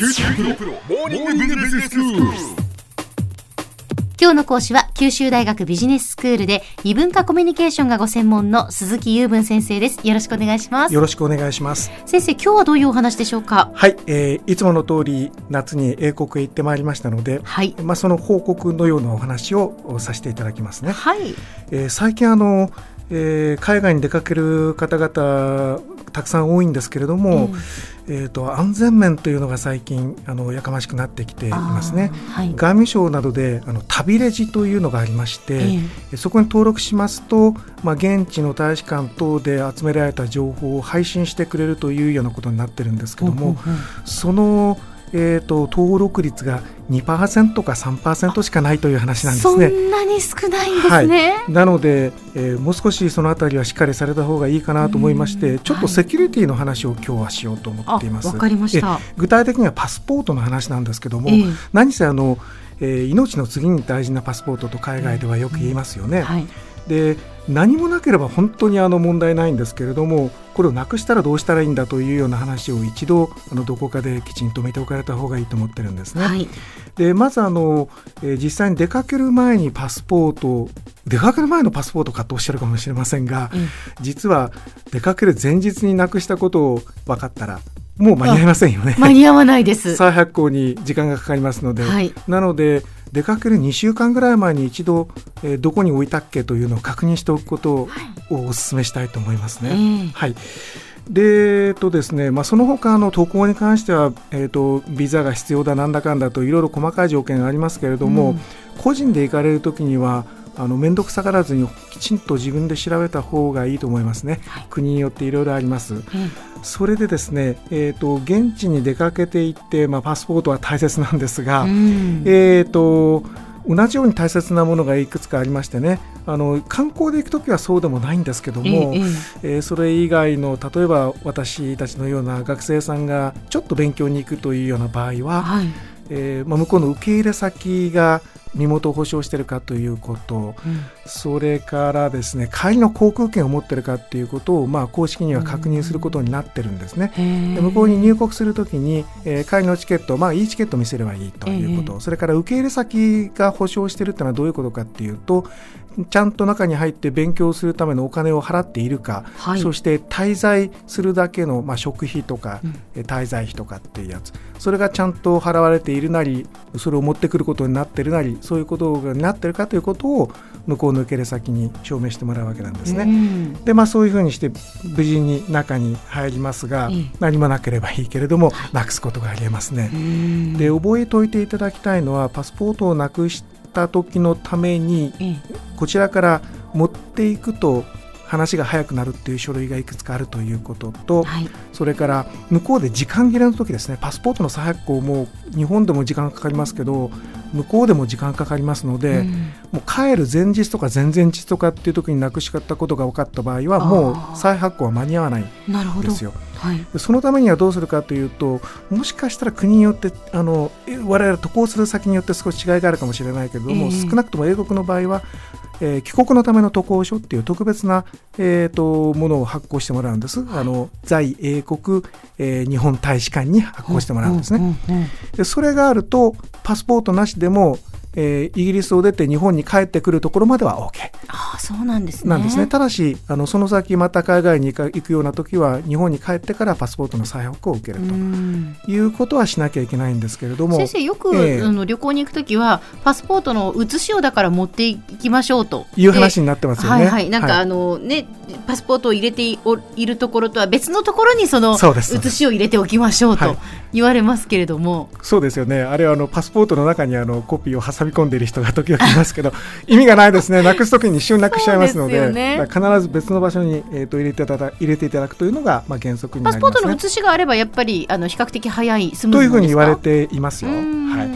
九州大学モーニングビジネススクール。今日の講師は九州大学ビジネススクールで異文化コミュニケーションがご専門の鈴木雄文先生です。よろしくお願いします。よろしくお願いします。先生、今日はどういうお話でしょうか？はい、えーいつもの通り夏に英国へ行ってまいりましたので、はい。まあその報告のようなお話をさせていただきますね。はい。えー最近あの、えー海外に出かける方々たくさん多いんですけれども、えーと安全面というのが最近あのやかましくなってきていますね。はい。外務省などであの旅レジというのがありまして、ええそこに登録しますと、まあ、現地の大使館等で集められた情報を配信してくれるというようなことになってるんですけども、ほうほうほうその、えー、と登録率が2%か3%しかないという話なんですそね。んなに少ないんですね。なので、えーもう少しそのあたりはしっかりされた方がいいかなと思いまして、うんちょっとセキュリティの話を今日はしようと思あ、っています。わかりました。え具体的にはパスポートの話なんですけども、ええ何せあの、えー命の次に大事なパスポートと海外ではよく言いますよね。はい。で何もなければ本当にあの問題ないんですけれどもこれをなくしたらどうしたらいいんだというような話を一度あのどこかできちんと見ておかれた方がいいと思ってるんですね。はい。でまずあの、えー実際に出かける前にパスポート出かける前のパスポートかとおっしゃるかもしれませんが、ええ実は出かける前日になくしたことを分かったらもう間に合いませんよね。間に合わないです。再発行に時間がかかりますので、はいなので出かける2週間ぐらい前に一度、えーどこに置いたっけというのを確認しておくことをお勧めしたいと思いますね。ええはいでえっとですねまあ、その他の渡航に関しては、えー、とビザが必要だなんだかんだといろいろ細かい条件がありますけれども、うん個人で行かれるときにはあの面倒くさがらずにきちんと自分で調べた方がいいと思いますね、はい。国によっていろいろあります。えそれでですね、えー、と現地に出かけていって、まあ、パスポートは大切なんですが、えうん。えー、と同じように大切なものがいくつかありましてね。あの観光で行くときはそうでもないんですけども、ええええ。ーそれ以外の例えば私たちのような学生さんがちょっと勉強に行くというような場合えは、はい。えーまあ、向こうの受け入れ先が身元を保証しているかということ。うん。それからですね帰りの航空券を持っているかということを、まあ、公式には確認することになってるんですね。へえで向こうに入国するときに、えー帰りのチケット、まあ、いいチケットを見せればいいということ、えそれから受け入れ先が保証しているというのはどういうことかっていうとちゃんと中に入って勉強するためのお金を払っているか、はい。そして滞在するだけの、まあ、食費とか、うん。えー滞在費とかっていうやつ。それがちゃんと払われているなりそれを持ってくることになっているなりそういうことになっているかということを向こうの受け入れ先に証明してもらうわけなんですね。うん。でまあ、そういうふうにして無事に中に入りますが、ええ。何もなければいいけれども、なくすことがありえますね。うん。で覚えておいていただきたいのはパスポートをなくした時のためにええこちらから持っていくと話が早くなるっていう書類がいくつかあるということと、はい。それから向こうで時間切れの時ですねパスポートの再発行も日本でも時間かかりますけど向こうでも時間かかりますので、うんもう帰る前日とか前々日とかっていう時になくしかったことが分かった場合はもう再発行は間に合わないなるほど。んですよ。はい。でそのためにはどうするかというともしかしたら国によってあのえ我々渡航する先によって少し違いがあるかもしれないけれども、ええ少なくとも英国の場合は、えー帰国のための渡航書っていう特別な、えー、とものを発行してもらうんです、あの在英国、えー日本大使館に発行してもらうんですね。でそれがあるとパスポートなしでも、えーイギリスを出て日本に帰ってくるところまでは OK ああ、そうなんですね。なんですね。ただしあのその先また海外に行くような時は日本に帰ってからパスポートの再発行を受けると。うんいうことはしなきゃいけないんですけれども先生よく、ええあの旅行に行くときはパスポートの写しをだから持っていきましょうという話になってますよね。はいはいなんか、あのねパスポートを入れていおいるところとは別のところにその写しを入れておきましょうとはい言われますけれども、そうですよね。あれはあのパスポートの中にあのコピーを挟み込んでいる人が時々いますけど、意味がないですね。なくす時に一瞬なくしちゃいますので、ね必ず別の場所にえっ、と入れていただ入れていただくというのがまあ原則になパスポーりますね。トの写しがあればやっぱりあの比較的早いスムーというふうに言われていますよ。うんはい。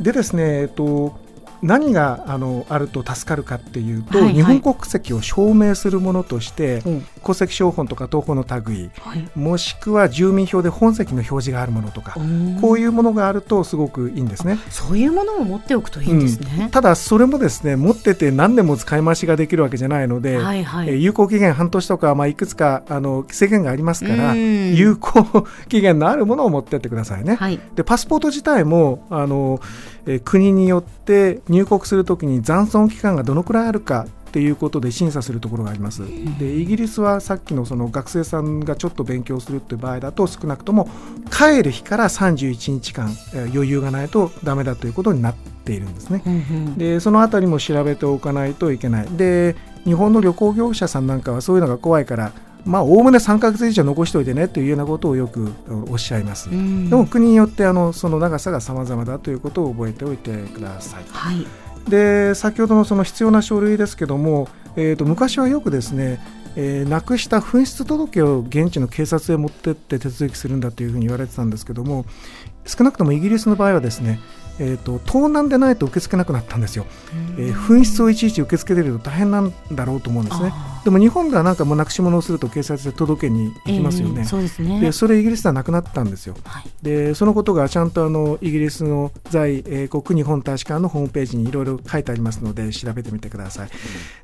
でですね、えっと何があのあると助かるかっていうと、はいはい日本国籍を証明するものとして、うん戸籍標本とか東宝の類はいもしくは住民票で本籍の表示があるものとか、こういうものがあるとすごくいいんですね。そういうものを持っておくといいんですね。ただそれもですね持ってて何年も使い回しができるわけじゃないので、はいはいえー有効期限半年とか、まあ、いくつかあの制限がありますからうん有効期限のあるものを持ってってくださいね。はい。でパスポート自体もあの、えー国によって入国するときに残存期間がどのくらいあるかっていうことで審査するところがあります。でイギリスはさっきのその学生さんがちょっと勉強するっていう場合だと少なくとも帰る日から31日間、えー余裕がないとダメだということになっているんですね。うんうんでそのあたりも調べておかないといけない。で日本の旅行業者さんなんかはそういうのが怖いからまあおおむね3ヶ月以上残しておいてねというようなことをよくおっしゃいます。うんでも国によってあのその長さが様々だということを覚えておいてください。はい。で先ほどのその必要な書類ですけども、えー、と昔はよくですね、えーなくした紛失届を現地の警察へ持ってって手続きするんだというふうに言われてたんですけども少なくともイギリスの場合はですね、えー、と盗難でないと受け付けなくなったんですよ、えー紛失をいちいち受け付けてると大変なんだろうと思うんですねあでも日本ではなんかもうなくし物をすると警察で届けに行きますよね、ええそうですね。でそれイギリスではなくなったんですよはい。でそのことがちゃんとあのイギリスの在英国日本大使館のホームページにいろいろ書いてありますので調べてみてください。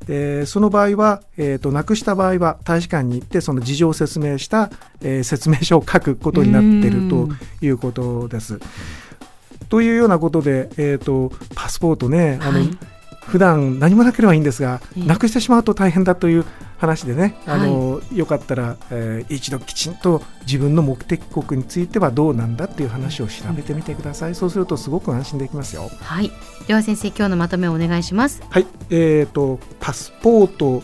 でその場合は、えー、となくした場合は大使館に行ってその事情を説明した、えー説明書を書くことになっているということです。というようなことで、えー、とパスポートねあの、はい普段何もなければいいんですが、ええ。なくしてしまうと大変だという話でね、あのよかったら、えー一度きちんと自分の目的国についてはどうなんだっていう話を調べてみてください、そうするとすごく安心できますよ。はい。では先生、今日のまとめをお願いします。はい、えー、とパスポート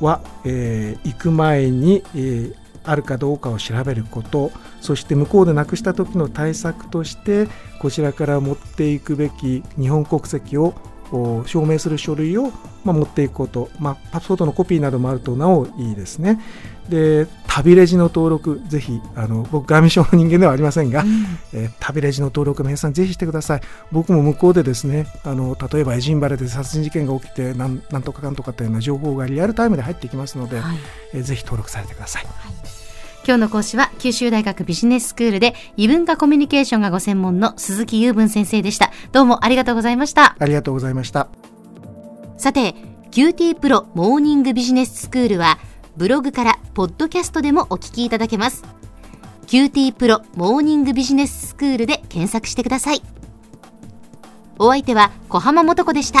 は、えー行く前に、えーあるかどうかを調べること。そして向こうでなくした時の対策としてこちらから持っていくべき日本国籍をお証明する書類を、まあ、持っていくこと、まあ、パスポートのコピーなどもあるとなおいいですね。で旅レジの登録ぜひあの僕外務省の人間ではありませんが、えー旅レジの登録皆さんぜひしてください僕も向こうでですねあの例えばエジンバラで殺人事件が起きてなんなんとかかんとかというような情報がリアルタイムで入ってきますので、はい。えーぜひ登録されてください今日の講師は九州大学ビジネススクールで異文化コミュニケーションがご専門の鈴木雄文先生でした。どうもありがとうございました。ありがとうございましたさて、QT プロモーニングビジネススクールは、ブログからポッドキャストでもお聞きいただけます。QT プロモーニングビジネススクールで検索してください。お相手は小浜もとこでした。